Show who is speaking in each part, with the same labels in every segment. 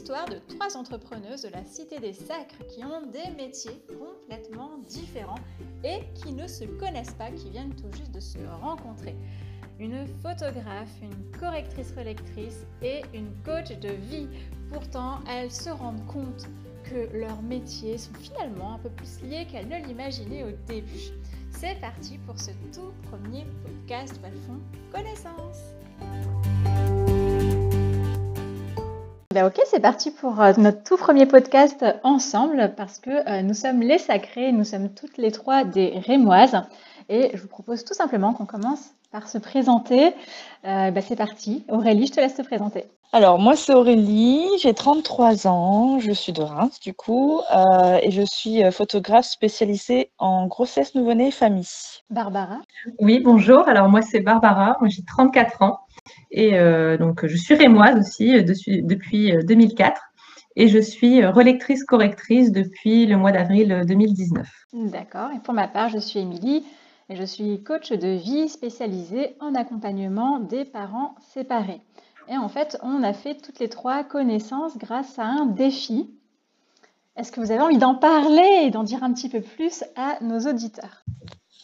Speaker 1: l'histoire de trois entrepreneuses de la Cité des Sacres qui ont des métiers complètement différents et qui ne se connaissent pas, qui viennent tout juste de se rencontrer. Une photographe, une correctrice relectrice et une coach de vie. Pourtant, elles se rendent compte que leurs métiers sont finalement un peu plus liés qu'elles ne l'imaginaient au début. C'est parti pour ce tout premier podcast Valfond Connaissance. Ben ok, c'est parti pour euh, notre tout premier podcast ensemble parce que euh, nous sommes les sacrés, nous sommes toutes les trois des rémoises. Et je vous propose tout simplement qu'on commence par se présenter. Euh, ben c'est parti. Aurélie, je te laisse te présenter.
Speaker 2: Alors moi c'est Aurélie, j'ai 33 ans, je suis de Reims du coup et je suis photographe spécialisée en grossesse, nouveau-né et famille.
Speaker 1: Barbara.
Speaker 3: Oui, bonjour. Alors moi c'est Barbara, moi j'ai 34 ans. Et euh, donc, je suis rémoise aussi euh, depuis 2004 euh, et je suis relectrice correctrice depuis le mois d'avril 2019.
Speaker 1: D'accord. Et pour ma part, je suis Émilie je suis coach de vie spécialisée en accompagnement des parents séparés. Et en fait, on a fait toutes les trois connaissances grâce à un défi. Est-ce que vous avez envie d'en parler et d'en dire un petit peu plus à nos auditeurs?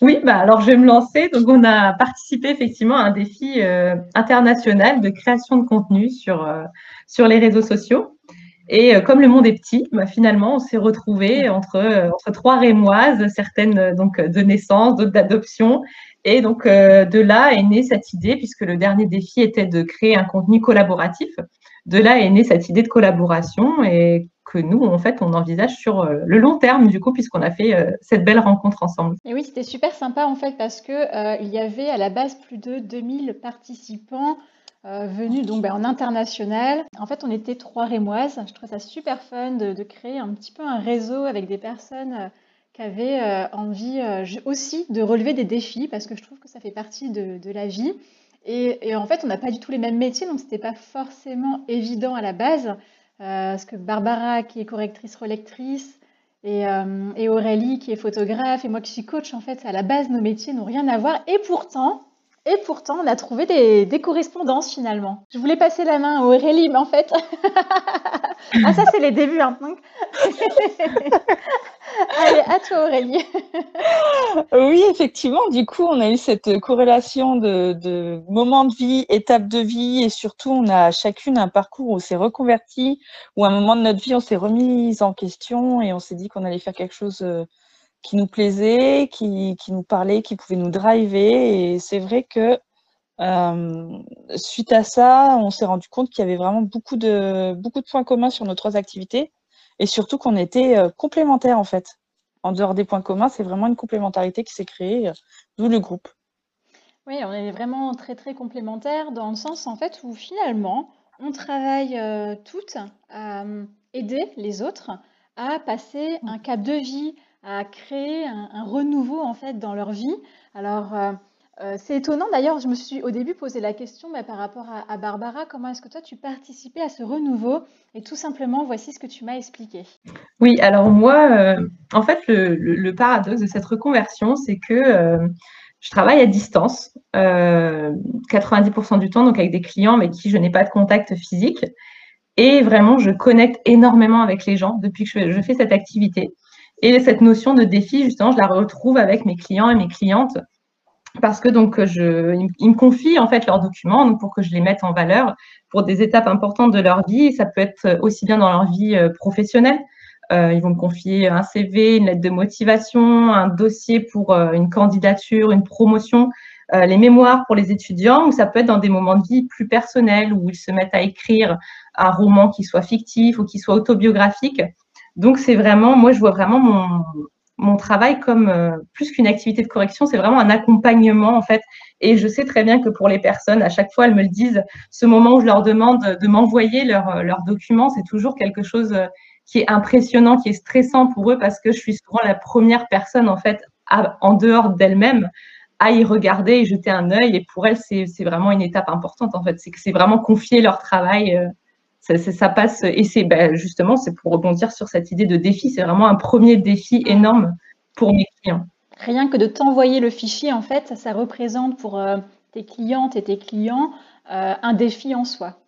Speaker 3: Oui, bah alors je vais me lancer. Donc, on a participé effectivement à un défi euh, international de création de contenu sur, euh, sur les réseaux sociaux. Et euh, comme le monde est petit, bah, finalement, on s'est retrouvés entre, entre trois rémoises, certaines donc de naissance, d'autres d'adoption. Et donc, de là est née cette idée, puisque le dernier défi était de créer un contenu collaboratif. De là est née cette idée de collaboration. Et que nous, en fait, on envisage sur euh, le long terme, du coup, puisqu'on a fait euh, cette belle rencontre ensemble.
Speaker 1: Et oui, c'était super sympa, en fait, parce que euh, il y avait à la base plus de 2000 participants venus donc ben, en international. En fait, on était trois rémoises. Je trouve ça super fun de, créer un petit peu un réseau avec des personnes qui avaient envie aussi de relever des défis, parce que je trouve que ça fait partie de, la vie. Et, en fait, on n'a pas du tout les mêmes métiers, donc c'était pas forcément évident à la base. Euh, parce que Barbara, qui est correctrice relectrice, et, euh, et, Aurélie, qui est photographe, et moi qui suis coach, en fait, à la base, nos métiers n'ont rien à voir. Et pourtant, et pourtant, on a trouvé des, correspondances finalement. Je voulais passer la main à Aurélie, mais en fait, ah ça c'est les débuts. Hein. Allez, à toi Aurélie.
Speaker 2: oui, effectivement, du coup, on a eu cette corrélation de, de moments de vie, étapes de vie, et surtout, on a chacune un parcours où on s'est reconverti, où à un moment de notre vie, on s'est remise en question et on s'est dit qu'on allait faire quelque chose euh, qui nous plaisait, qui, qui, nous parlait, qui pouvait nous driver. Et c'est vrai que euh, suite à ça, on s'est rendu compte qu'il y avait vraiment beaucoup de, beaucoup de points communs sur nos trois activités et surtout qu'on était euh, complémentaires en fait. En dehors des points communs, c'est vraiment une complémentarité qui s'est créée, euh, d'où le groupe.
Speaker 1: Oui, on est vraiment très très complémentaires dans le sens en fait où finalement on travaille euh, toutes à aider les autres à passer un cap de vie, à créer un, renouveau en fait dans leur vie. Alors euh, c'est étonnant d'ailleurs, je me suis au début posé la question mais par rapport à, Barbara, comment est-ce que toi tu participais à ce renouveau? Et tout simplement, voici ce que tu m'as expliqué.
Speaker 3: Oui, alors moi, euh, en fait, le, paradoxe de cette reconversion, c'est que euh, je travaille à distance, 90% du temps, donc avec des clients mais qui je n'ai pas de contact physique. Et vraiment, je connecte énormément avec les gens depuis que je fais cette activité. Et cette notion de défi, justement, je la retrouve avec mes clients et mes clientes parce que donc ils me confient en fait leurs documents pour que je les mette en valeur pour des étapes importantes de leur vie. ça peut être aussi bien dans leur vie euh, professionnelle. Euh, ils vont me confier un CV, une lettre de motivation, un dossier pour euh, une candidature, une promotion, les mémoires pour les étudiants, ou ça peut être dans des moments de vie plus personnels où ils se mettent à écrire un roman qui soit fictif ou qui soit autobiographique. Donc c'est vraiment, moi je vois vraiment mon, travail comme euh, plus qu'une activité de correction, c'est vraiment un accompagnement en fait. Et je sais très bien que pour les personnes, à chaque fois, elles me le disent, ce moment où je leur demande de m'envoyer leurs leur euh, documents, c'est toujours quelque chose euh, qui est impressionnant, qui est stressant pour eux parce que je suis souvent la première personne en fait en dehors d'elle-même à y regarder et jeter un œil. Et pour elles, c'est vraiment une étape importante en fait. C'est vraiment confier leur travail ça, passe, et c'est ben, justement, c'est pour rebondir sur cette idée de défi, c'est vraiment un premier défi énorme pour mes clients.
Speaker 1: Rien que de t'envoyer le fichier, en fait, ça, représente pour euh, tes clientes et tes clients euh, un défi en soi.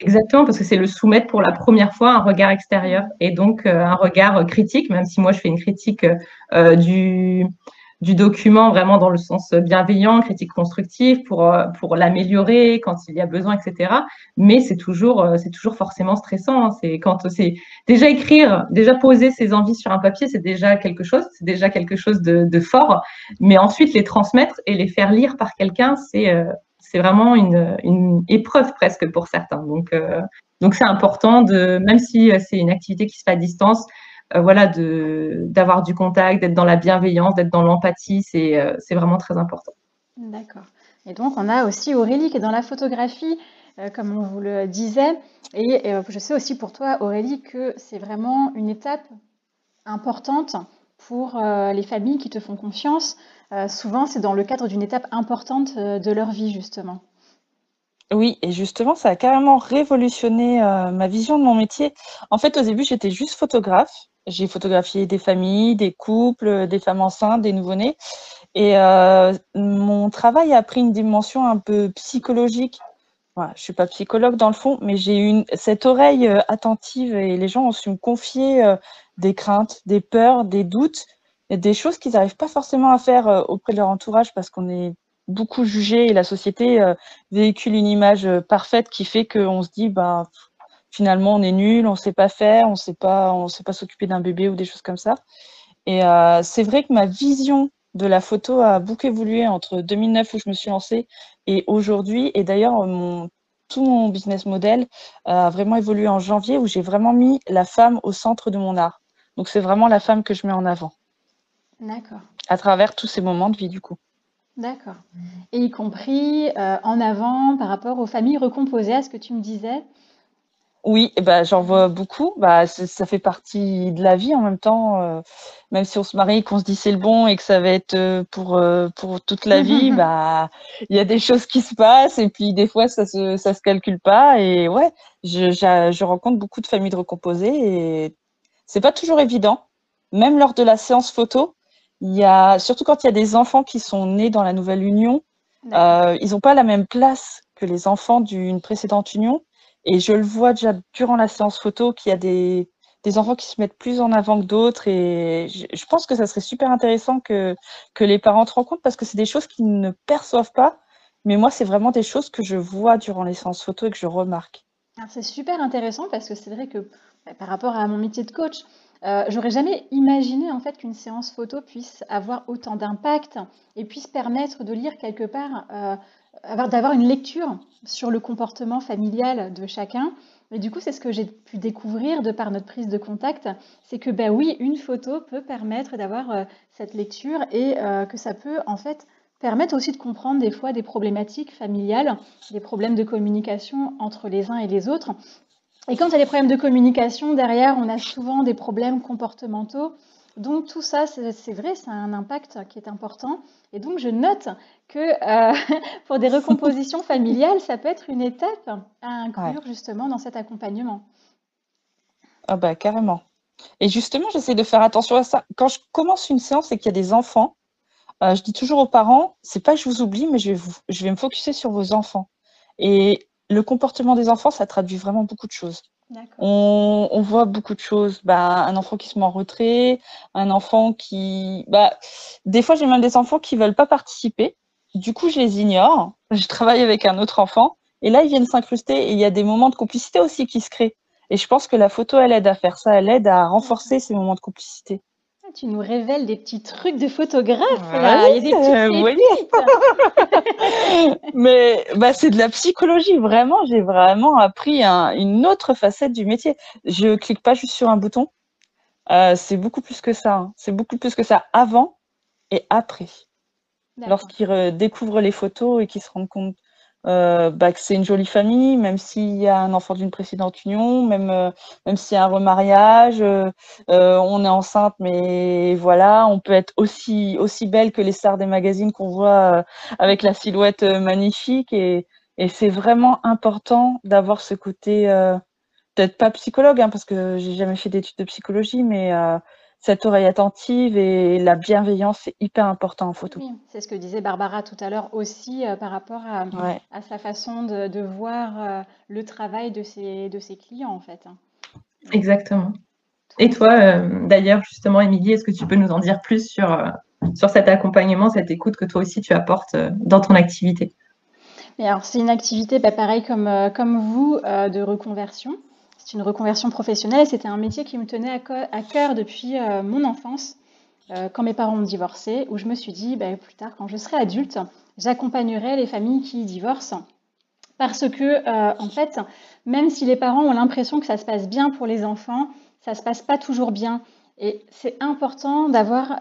Speaker 3: Exactement, parce que c'est le soumettre pour la première fois un regard extérieur et donc un regard critique, même si moi je fais une critique du, du document vraiment dans le sens bienveillant, critique constructive pour, euh, pour l'améliorer quand il y a besoin, etc. Mais c'est toujours, euh, c'est toujours forcément stressant. Hein. C'est quand c'est déjà écrire, déjà poser ses envies sur un papier, c'est déjà quelque chose, c'est déjà quelque chose de, de, fort. Mais ensuite les transmettre et les faire lire par quelqu'un, c'est euh, c'est vraiment une, une, épreuve presque pour certains. Donc donc c'est important de, même si c'est une activité qui se fait à distance, euh, voilà, d'avoir du contact, d'être dans la bienveillance, d'être dans l'empathie, euh, c'est vraiment très important.
Speaker 1: D'accord. Et donc, on a aussi Aurélie qui est dans la photographie, euh, comme on vous le disait. Et, je sais aussi pour toi, Aurélie, que c'est vraiment une étape importante pour les familles qui te font confiance. souvent, c'est dans le cadre d'une étape importante de leur vie, justement.
Speaker 2: Oui, et justement, ça a carrément révolutionné ma vision de mon métier. En fait, au début, j'étais juste photographe. J'ai photographié des familles, des couples, des femmes enceintes, des nouveau-nés. Et euh, mon travail a pris une dimension un peu psychologique. je ne suis pas psychologue dans le fond, mais j'ai eu cette oreille euh, attentive et les gens ont su me confier euh, des craintes, des peurs, des doutes, des choses qu'ils n'arrivent pas forcément à faire auprès de leur entourage parce qu'on est beaucoup jugé et la société véhicule une image parfaite qui fait qu'on se dit, bah, finalement on est nul, on sait pas faire, on sait pas, on sait pas s'occuper d'un bébé ou des choses comme ça. Et euh, c'est vrai que ma vision de la photo a beaucoup évolué entre 2009 où je me suis lancée et aujourd'hui. Et d'ailleurs, mon, tout mon business model a vraiment évolué en janvier où j'ai vraiment mis la femme au centre de mon art. Donc c'est vraiment la femme que je mets en avant.
Speaker 1: D'accord.
Speaker 2: À travers tous ces moments de vie du coup.
Speaker 1: D'accord. Et y compris euh, en avant par rapport aux familles recomposées, à ce que tu me disais?
Speaker 2: Oui, bah, j'en vois beaucoup. Bah, ça fait partie de la vie en même temps. Euh, même si on se marie, qu'on se dit c'est le bon et que ça va être euh, pour, pour toute la vie, bah, il y a des choses qui se passent et puis des fois ça se, ça se calcule pas. Et ouais, je, je rencontre beaucoup de familles de recomposées et c'est pas toujours évident. Même lors de la séance photo, il y a, surtout quand il y a des enfants qui sont nés dans la nouvelle union, ils n'ont pas la même place que les enfants d'une précédente union. Et je le vois déjà durant la séance photo qu'il y a des, des, enfants qui se mettent plus en avant que d'autres. Et je, pense que ça serait super intéressant que, que les parents te rencontrent parce que c'est des choses qu'ils ne perçoivent pas. Mais moi, c'est vraiment des choses que je vois durant les séances photo et que je remarque.
Speaker 1: C'est super intéressant parce que c'est vrai que bah, par rapport à mon métier de coach, euh, j'aurais jamais imaginé en fait qu'une séance photo puisse avoir autant d'impact et puisse permettre de lire quelque part euh, d'avoir une lecture sur le comportement familial de chacun. Et du coup, c'est ce que j'ai pu découvrir de par notre prise de contact, c'est que ben oui, une photo peut permettre d'avoir euh, cette lecture et que ça peut en fait permettre aussi de comprendre des fois des problématiques familiales, des problèmes de communication entre les uns et les autres. Et quand il y a des problèmes de communication, derrière, on a souvent des problèmes comportementaux donc tout ça, c'est vrai, ça a un impact qui est important. Et donc je note que euh, pour des recompositions familiales, ça peut être une étape à inclure justement dans cet accompagnement.
Speaker 2: Ah bah carrément. Et justement, j'essaie de faire attention à ça. Quand je commence une séance et qu'il y a des enfants, euh, je dis toujours aux parents, c'est pas que je vous oublie, mais je vais, je vais me focuser sur vos enfants. Et le comportement des enfants, ça traduit vraiment beaucoup de choses. On, voit beaucoup de choses. Bah, un enfant qui se met en retrait, un enfant qui. Bah, des fois, j'ai même des enfants qui ne veulent pas participer. Du coup, je les ignore. Je travaille avec un autre enfant. Et là, ils viennent s'incruster. Et il y a des moments de complicité aussi qui se créent. Et je pense que la photo, elle aide à faire ça. Elle aide à renforcer ces moments de complicité.
Speaker 1: Tu nous révèles des petits trucs de photographe, là. Il y a des
Speaker 2: petites Mais bah, c'est de la psychologie, vraiment. J'ai vraiment appris une autre facette du métier. Je clique pas juste sur un bouton. Euh, c'est beaucoup plus que ça. Hein. C'est beaucoup plus que ça avant et après. Lorsqu'ils découvrent les photos et qu'ils se rendent compte euh, bah, que c'est une jolie famille, même s'il y a un enfant d'une précédente union, même, euh, même s'il y a un remariage, euh, on est enceinte, mais voilà, on peut être aussi, aussi belle que les stars des magazines qu'on voit avec la silhouette magnifique. Et, et c'est vraiment important d'avoir ce côté, peut-être pas psychologue, hein, parce que j'ai jamais fait d'études de psychologie, mais cette oreille attentive et la bienveillance, c'est hyper important en photo.
Speaker 1: Oui, c'est ce que disait Barbara tout à l'heure aussi euh, par rapport à, à, sa façon de, de voir euh, le travail de ses, de ses clients en fait. Hein.
Speaker 3: Exactement. Et toi, euh, d'ailleurs, justement, Émilie, est-ce que tu peux nous en dire plus sur, sur cet accompagnement, cette écoute que toi aussi tu apportes dans ton activité?
Speaker 1: Et alors, c'est une activité, bah, pareil comme, comme vous, de reconversion une reconversion professionnelle. C'était un métier qui me tenait à, cœur depuis euh, mon enfance, euh, quand mes parents ont divorcé, où je me suis dit, bah, plus tard, quand je serai adulte, j'accompagnerai les familles qui divorcent. Parce que, euh, en fait, même si les parents ont l'impression que ça se passe bien pour les enfants, ça ne se passe pas toujours bien. Et c'est important d'avoir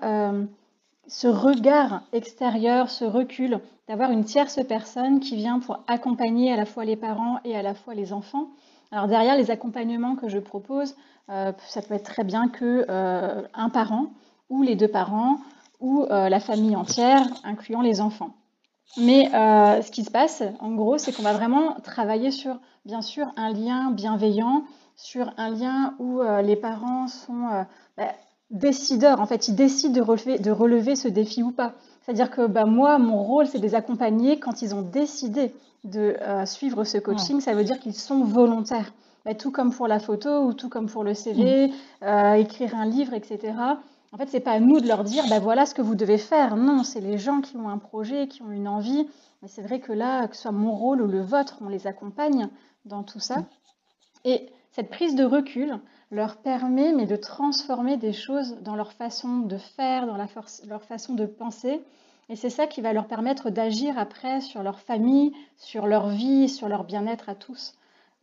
Speaker 1: ce regard extérieur, ce recul, d'avoir une tierce personne qui vient pour accompagner à la fois les parents et à la fois les enfants. Alors derrière les accompagnements que je propose, euh, ça peut être très bien que euh, un parent ou les deux parents ou euh, la famille entière, incluant les enfants. Mais ce qui se passe, en gros, c'est qu'on va vraiment travailler sur, bien sûr, un lien bienveillant, sur un lien où les parents sont bah, décideurs. En fait, ils décident de relever, de relever ce défi ou pas. C'est-à-dire que bah, moi, mon rôle, c'est de les accompagner quand ils ont décidé de euh, suivre ce coaching. Ça veut dire qu'ils sont volontaires. Bah, tout comme pour la photo ou tout comme pour le CV, mm. euh, écrire un livre, etc. En fait, c'est pas à nous de leur dire, bah, voilà ce que vous devez faire. Non, c'est les gens qui ont un projet, qui ont une envie. Mais c'est vrai que là, que ce soit mon rôle ou le vôtre, on les accompagne dans tout ça. Et cette prise de recul leur permet mais de transformer des choses dans leur façon de faire, dans leur façon de penser, et c'est ça qui va leur permettre d'agir après sur leur famille, sur leur vie, sur leur bien-être à tous.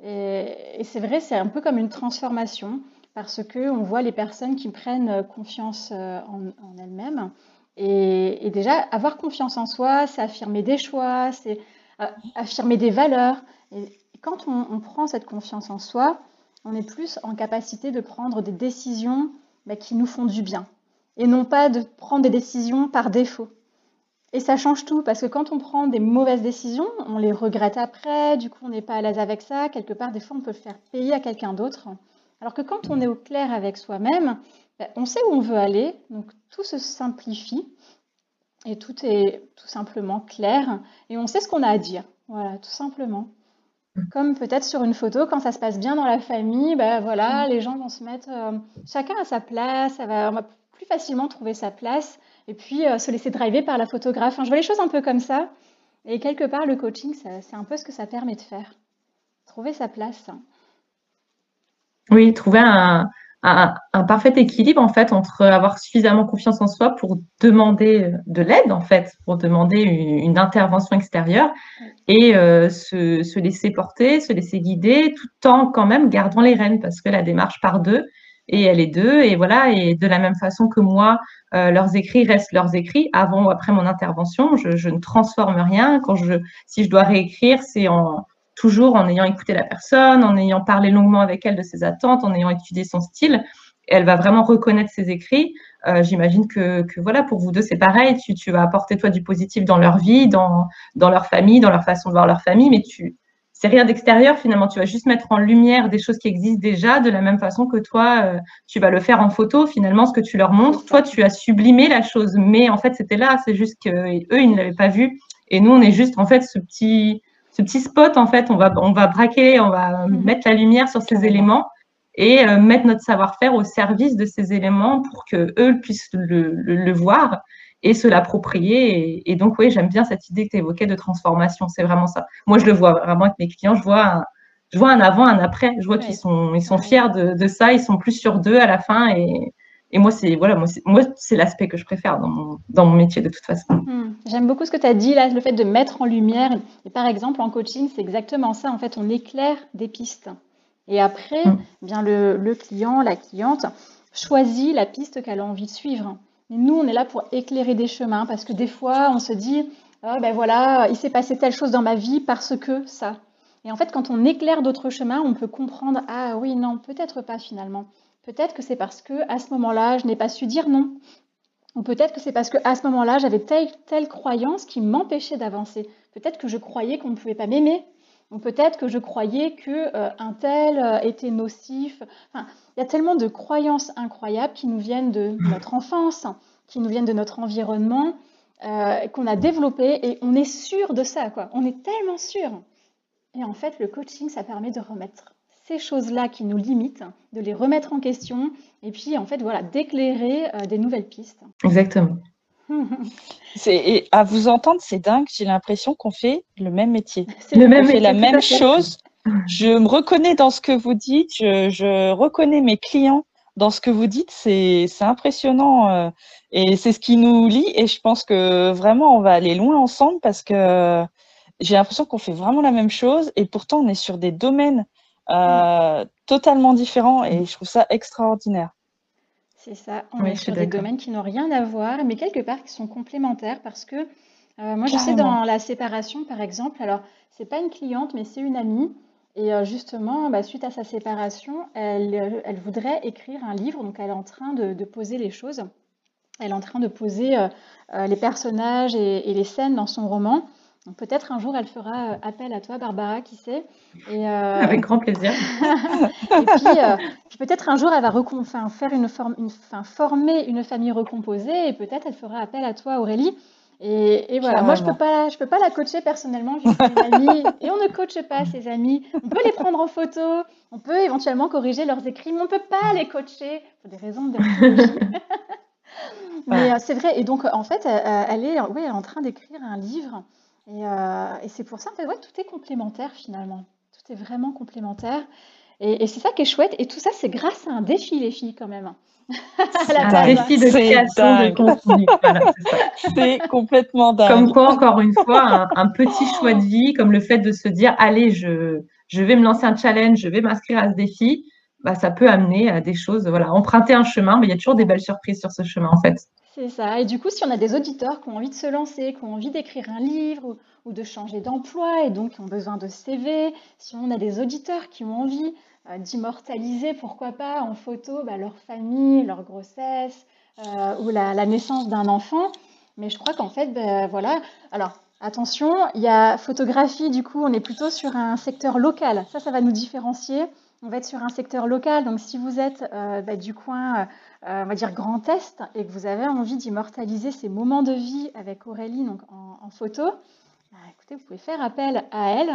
Speaker 1: Et, c'est vrai, c'est un peu comme une transformation parce que on voit les personnes qui prennent confiance euh, en, elles-mêmes. Et, déjà, avoir confiance en soi, c'est affirmer des choix, c'est euh, affirmer des valeurs. Et quand on, prend cette confiance en soi, on est plus en capacité de prendre des décisions bah, qui nous font du bien et non pas de prendre des décisions par défaut. Et ça change tout, parce que quand on prend des mauvaises décisions, on les regrette après, du coup on n'est pas à l'aise avec ça, quelque part des fois on peut le faire payer à quelqu'un d'autre. Alors que quand on est au clair avec soi-même, ben, on sait où on veut aller, donc tout se simplifie et tout est tout simplement clair et on sait ce qu'on a à dire. Voilà, tout simplement. Comme peut-être sur une photo, quand ça se passe bien dans la famille, ben voilà, les gens vont se mettre euh, chacun à sa place, on va plus facilement trouver sa place et puis euh, se laisser driver par la photographe. je vois les choses un peu comme ça. Et quelque part, le coaching, c'est un peu ce que ça permet de faire. Trouver sa place.
Speaker 3: Oui, trouver un, parfait équilibre en fait entre avoir suffisamment confiance en soi pour demander de l'aide en fait, pour demander une, intervention extérieure et euh, se, se, laisser porter, se laisser guider, tout en quand même gardant les rênes parce que la démarche part d'eux et elle est d'eux et voilà et de la même façon que moi euh, leurs écrits restent leurs écrits avant ou après mon intervention. Je, ne transforme rien. Quand je, si je dois réécrire, c'est en, toujours en ayant écouté la personne, en ayant parlé longuement avec elle de ses attentes, en ayant étudié son style. elle va vraiment reconnaître ses écrits. Euh, j'imagine que, voilà, pour vous deux, c'est pareil. Tu, tu, vas apporter toi du positif dans leur vie, dans, dans leur famille, dans leur façon de voir leur famille, mais tu, c'est rien d'extérieur finalement. Tu vas juste mettre en lumière des choses qui existent déjà de la même façon que toi, euh, tu vas le faire en photo. Finalement, ce que tu leur montres, toi, tu as sublimé la chose. Mais en fait, c'était là. C'est juste qu'eux, ils ne l'avaient pas vu. Et nous, on est juste en fait ce petit, ce petit spot. En fait, on va, on va braquer, on va mhm. mettre la lumière sur ces éléments et euh, mettre notre savoir-faire au service de ces éléments pour que eux puissent le, le voir et se l'approprier. Et, donc, oui, j'aime bien cette idée que tu évoquais de transformation. C'est vraiment ça. Moi, je le vois vraiment avec mes clients. Je vois un, je vois un avant, un après. Je vois qu'ils sont, ils sont fiers de, ça. Ils sont plus sur deux à la fin. Et, et moi, c'est voilà, moi, c'est l'aspect que je préfère dans mon, dans mon métier de toute façon.
Speaker 1: Hmm. J'aime beaucoup ce que tu as dit là, le fait de mettre en lumière. Et par exemple, en coaching, c'est exactement ça. En fait, on éclaire des pistes. Et après, hmm. eh bien le, le client, la cliente choisit la piste qu'elle a envie de suivre. Mais nous, on est là pour éclairer des chemins parce que des fois, on se dit, oh, ben voilà, il s'est passé telle chose dans ma vie parce que ça. Et en fait, quand on éclaire d'autres chemins, on peut comprendre, ah oui, non, peut-être pas finalement. Peut-être que c'est parce que à ce moment-là, je n'ai pas su dire non. Ou peut-être que c'est parce que à ce moment-là, j'avais telle, telle croyance qui m'empêchait d'avancer. Peut-être que je croyais qu'on ne pouvait pas m'aimer. ou peut-être que je croyais que euh, un tel euh, était nocif. Il y a tellement de croyances incroyables qui nous viennent de notre enfance, qui nous viennent de notre environnement, euh, qu'on a développé et on est sûr de ça, quoi. On est tellement sûr. Et en fait, le coaching, ça permet de remettre ces choses-là qui nous limitent, de les remettre en question et puis en fait, voilà, d'éclairer des nouvelles pistes.
Speaker 3: Exactement.
Speaker 2: et à vous entendre, c'est dingue. J'ai l'impression qu'on fait le même métier.
Speaker 3: Le même
Speaker 2: on fait la même chose. Je me reconnais dans ce que vous dites. Je, reconnais mes clients dans ce que vous dites. C'est impressionnant. Euh, et c'est ce qui nous lie. Et je pense que vraiment, on va aller loin ensemble parce que j'ai l'impression qu'on fait vraiment la même chose. Et pourtant, on est sur des domaines euh, totalement différents. Et je trouve ça extraordinaire.
Speaker 1: C'est ça, on est sur des domaines qui n'ont rien à voir, mais quelque part qui sont complémentaires parce que euh, moi je sais dans la séparation par exemple, alors c'est pas une cliente mais c'est une amie et euh, justement bah, suite à sa séparation, elle, elle, voudrait écrire un livre, donc elle est en train de, poser les choses, elle est en train de poser les personnages et, les scènes dans son roman. Peut-être un jour elle fera euh, appel à toi, Barbara, qui sait.
Speaker 3: Et, euh, Avec grand plaisir.
Speaker 1: et euh, puis, peut-être un jour elle va faire une, forme, une former une famille recomposée et peut-être elle fera appel à toi, Aurélie. Et, voilà, moi je peux pas, je peux pas la coacher personnellement, je suis amie et on ne coache pas ses amis. On peut les prendre en photo, on peut éventuellement corriger leurs écrits, mais on peut pas les coacher pour des raisons de Mais c'est vrai. Et donc en fait, elle est, oui, elle est en train d'écrire un livre euh, et, c'est pour ça, en fait, ouais, tout est complémentaire finalement. Tout est vraiment complémentaire. Et, c'est ça qui est chouette. Et tout ça, c'est grâce à un défi, les filles, quand même.
Speaker 3: un défi de création de contenu.
Speaker 2: c'est complètement dingue.
Speaker 3: Comme quoi, encore une fois, un, petit choix de vie, comme le fait de se dire, allez, je, je vais me lancer un challenge, je vais m'inscrire à ce défi. Bah, ça peut amener à des choses, voilà, emprunter un chemin, mais il y a toujours des belles surprises sur ce chemin, en fait.
Speaker 1: C'est ça. Et du coup, si on a des auditeurs qui ont envie de se lancer, qui ont envie d'écrire un livre ou, de changer d'emploi et donc qui ont besoin de CV, si on a des auditeurs qui ont envie euh, d'immortaliser, pourquoi pas, en photo, bah, leur famille, leur grossesse euh, ou la, naissance d'un enfant. Mais je crois qu'en fait, ben, voilà. Alors, attention, il y a photographie, du coup, on est plutôt sur un secteur local. Ça, ça va nous différencier. On va être sur un secteur local. Donc, si vous êtes euh, bah, du coin euh, on va dire grand est et que vous avez envie d'immortaliser ces moments de vie avec Aurélie donc en, photo, bah, écoutez, vous pouvez faire appel à elle.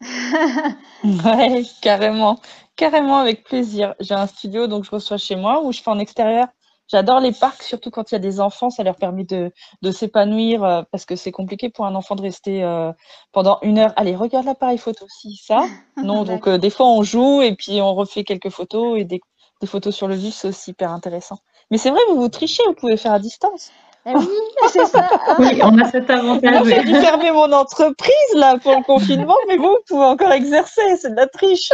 Speaker 2: ouais, carrément, carrément avec plaisir. J'ai un studio donc je reçois chez moi où je fais en extérieur. J'adore les parcs, surtout quand il y a des enfants, ça leur permet de, s'épanouir euh, parce que c'est compliqué pour un enfant de rester euh, pendant une heure. Allez, regarde l'appareil photo, si ça. Non, donc des fois on joue et puis on refait quelques photos et des, des photos sur le vif, c'est aussi hyper intéressant. Mais c'est vrai, vous vous trichez, vous pouvez faire à distance.
Speaker 1: Eh oui, c'est ça.
Speaker 3: oui, on a cet avantage.
Speaker 2: J'ai dû fermer mon entreprise là pour le confinement, mais vous, vous pouvez encore exercer, c'est de la triche.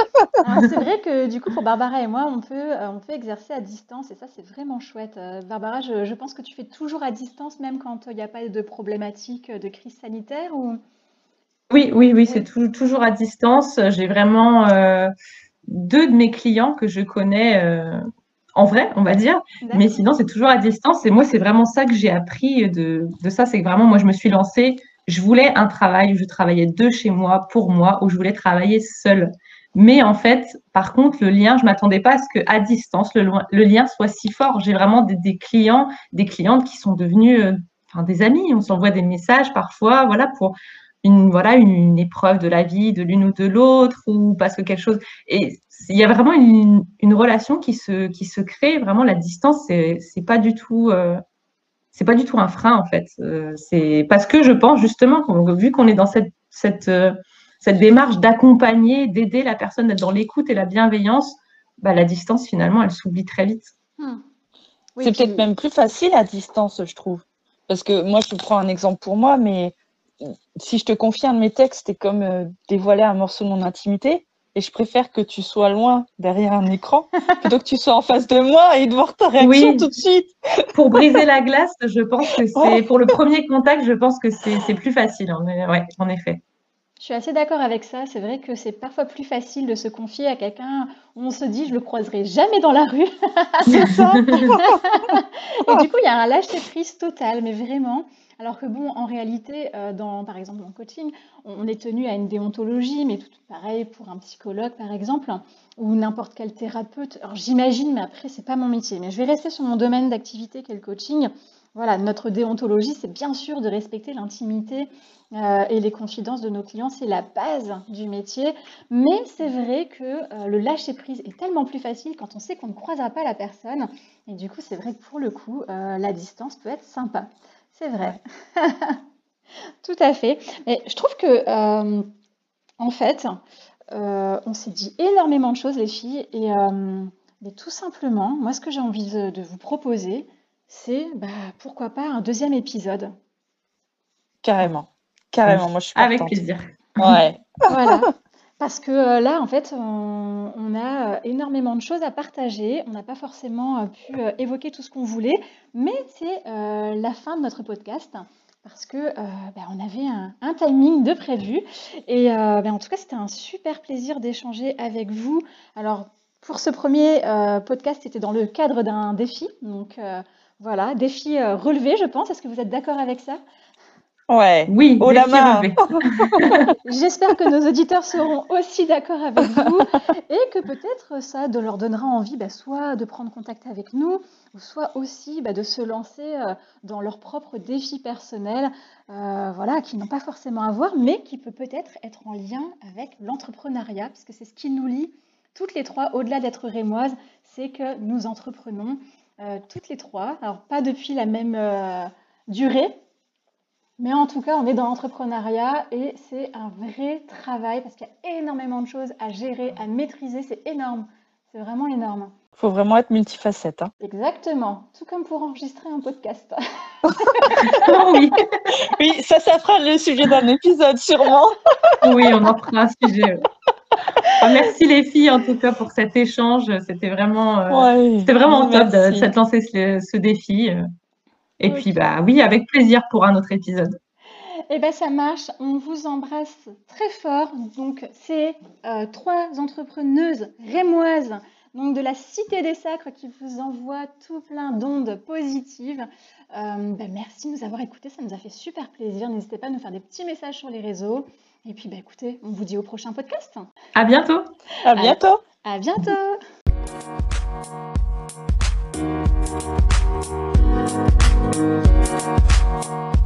Speaker 1: c'est vrai que du coup, pour Barbara et moi, on peut, euh, on peut exercer à distance et ça, c'est vraiment chouette. Euh, Barbara, je, pense que tu fais toujours à distance, même quand il n'y a pas de problématique de crise sanitaire ou...
Speaker 3: Oui, oui, oui, c'est toujours à distance. J'ai vraiment. Euh, deux de mes clients que je connais euh, en vrai, on va dire. Mais sinon, c'est toujours à distance. Et moi, c'est vraiment ça que j'ai appris de, ça. C'est que vraiment, moi, je me suis lancée. Je voulais un travail où je travaillais de chez moi, pour moi, où je voulais travailler seule. Mais en fait, par contre, le lien, je m'attendais pas à ce qu'à distance, le, le, lien soit si fort. J'ai vraiment des, clients, des clientes qui sont devenus euh, enfin, des amis. On s'envoie des messages parfois, voilà, pour une, voilà, une, épreuve de la vie de l'une ou de l'autre, ou parce que quelque chose. Et il y a vraiment une, une, relation qui se, qui se crée. Vraiment, la distance, c'est, c'est pas du tout. Euh, c'est pas du tout un frein en fait. Euh, c'est parce que je pense justement, vu qu'on est dans cette, cette, euh, cette démarche d'accompagner, d'aider la personne, d'être dans l'écoute et la bienveillance, bah, la distance finalement, elle s'oublie très vite. Hmm.
Speaker 2: c'est peut-être même plus facile à distance, je trouve. Parce que moi, je prends un exemple pour moi, mais si je te confie un de mes textes, c'est comme euh, dévoiler un morceau de mon intimité. Et je préfère que tu sois loin derrière un écran plutôt que tu sois en face de moi et de voir ta réaction tout de suite.
Speaker 3: pour briser la glace, je pense que c'est pour le premier contact, je pense que c'est plus facile. En, ouais, en effet.
Speaker 1: Je suis assez d'accord avec ça. C'est vrai que c'est parfois plus facile de se confier à quelqu'un où on se dit je le croiserai jamais dans la rue. c'est ça. et du coup, il y a un lâcher prise total, mais vraiment. Alors que bon, en réalité, euh, dans, par exemple en coaching, on est tenu à une déontologie, mais tout pareil pour un psychologue par exemple, ou n'importe quel thérapeute. Alors j'imagine, mais après c'est pas mon métier. Mais je vais rester sur mon domaine d'activité qui est le coaching. Voilà, notre déontologie, c'est bien sûr de respecter l'intimité euh, et les confidences de nos clients, c'est la base du métier. Mais c'est vrai que euh, le lâcher prise est tellement plus facile quand on sait qu'on ne croisera pas la personne. Et du coup, c'est vrai que pour le coup, la distance peut être sympa. C'est vrai. Tout à fait. Mais je trouve que, en fait, on s'est dit énormément de choses, les filles. Et mais tout simplement, moi, ce que j'ai envie de vous proposer, c'est bah, pourquoi pas un deuxième épisode.
Speaker 2: Carrément. Carrément, moi je suis
Speaker 3: Avec plaisir.
Speaker 2: Ouais.
Speaker 1: voilà. Parce que euh, là, en fait, on, a euh, énormément de choses à partager. On n'a pas forcément euh, pu évoquer tout ce qu'on voulait, mais c'est la fin de notre podcast parce que bah, on avait un, timing de prévu. Et bah, en tout cas, c'était un super plaisir d'échanger avec vous. Alors, pour ce premier podcast, c'était dans le cadre d'un défi. Donc, voilà, défi relevé, je pense. Est-ce que vous êtes d'accord avec ça?
Speaker 2: Ouais.
Speaker 3: Oui,
Speaker 2: oh la main.
Speaker 1: J'espère que nos auditeurs seront aussi d'accord avec vous et que peut-être ça leur donnera envie bah, soit de prendre contact avec nous, ou soit aussi bah, de se lancer euh, dans leurs propres défis personnels, euh, voilà, qui n'ont pas forcément à voir, mais qui peut peut-être être en lien avec l'entrepreneuriat, parce que c'est ce qui nous lie toutes les trois, au-delà d'être rémoises, c'est que nous entreprenons euh, toutes les trois. Alors, pas depuis la même euh, durée, mais en tout cas, on est dans l'entrepreneuriat et c'est un vrai travail parce qu'il y a énormément de choses à gérer, à maîtriser. C'est énorme. C'est vraiment énorme.
Speaker 2: Il faut vraiment être multifacette. Hein.
Speaker 1: Exactement. Tout comme pour enregistrer un podcast.
Speaker 2: oui. oui, ça, ça fera le sujet d'un épisode sûrement.
Speaker 3: oui, on en fera un sujet. Ah, merci les filles en tout cas pour cet échange. C'était vraiment, euh, c'était vraiment top de, de lancer ce, défi. Et puis bah oui, avec plaisir pour un autre épisode.
Speaker 1: Eh bien, ça marche. On vous embrasse très fort. Donc, c'est euh, trois entrepreneuses rémoises donc de la Cité des Sacres qui vous envoient tout plein d'ondes positives. Euh, ben, merci de nous avoir écoutés. Ça nous a fait super plaisir. N'hésitez pas à nous faire des petits messages sur les réseaux. Et puis, bah, écoutez, on vous dit au prochain podcast.
Speaker 3: À bientôt.
Speaker 2: À bientôt.
Speaker 1: à bientôt. Thank you.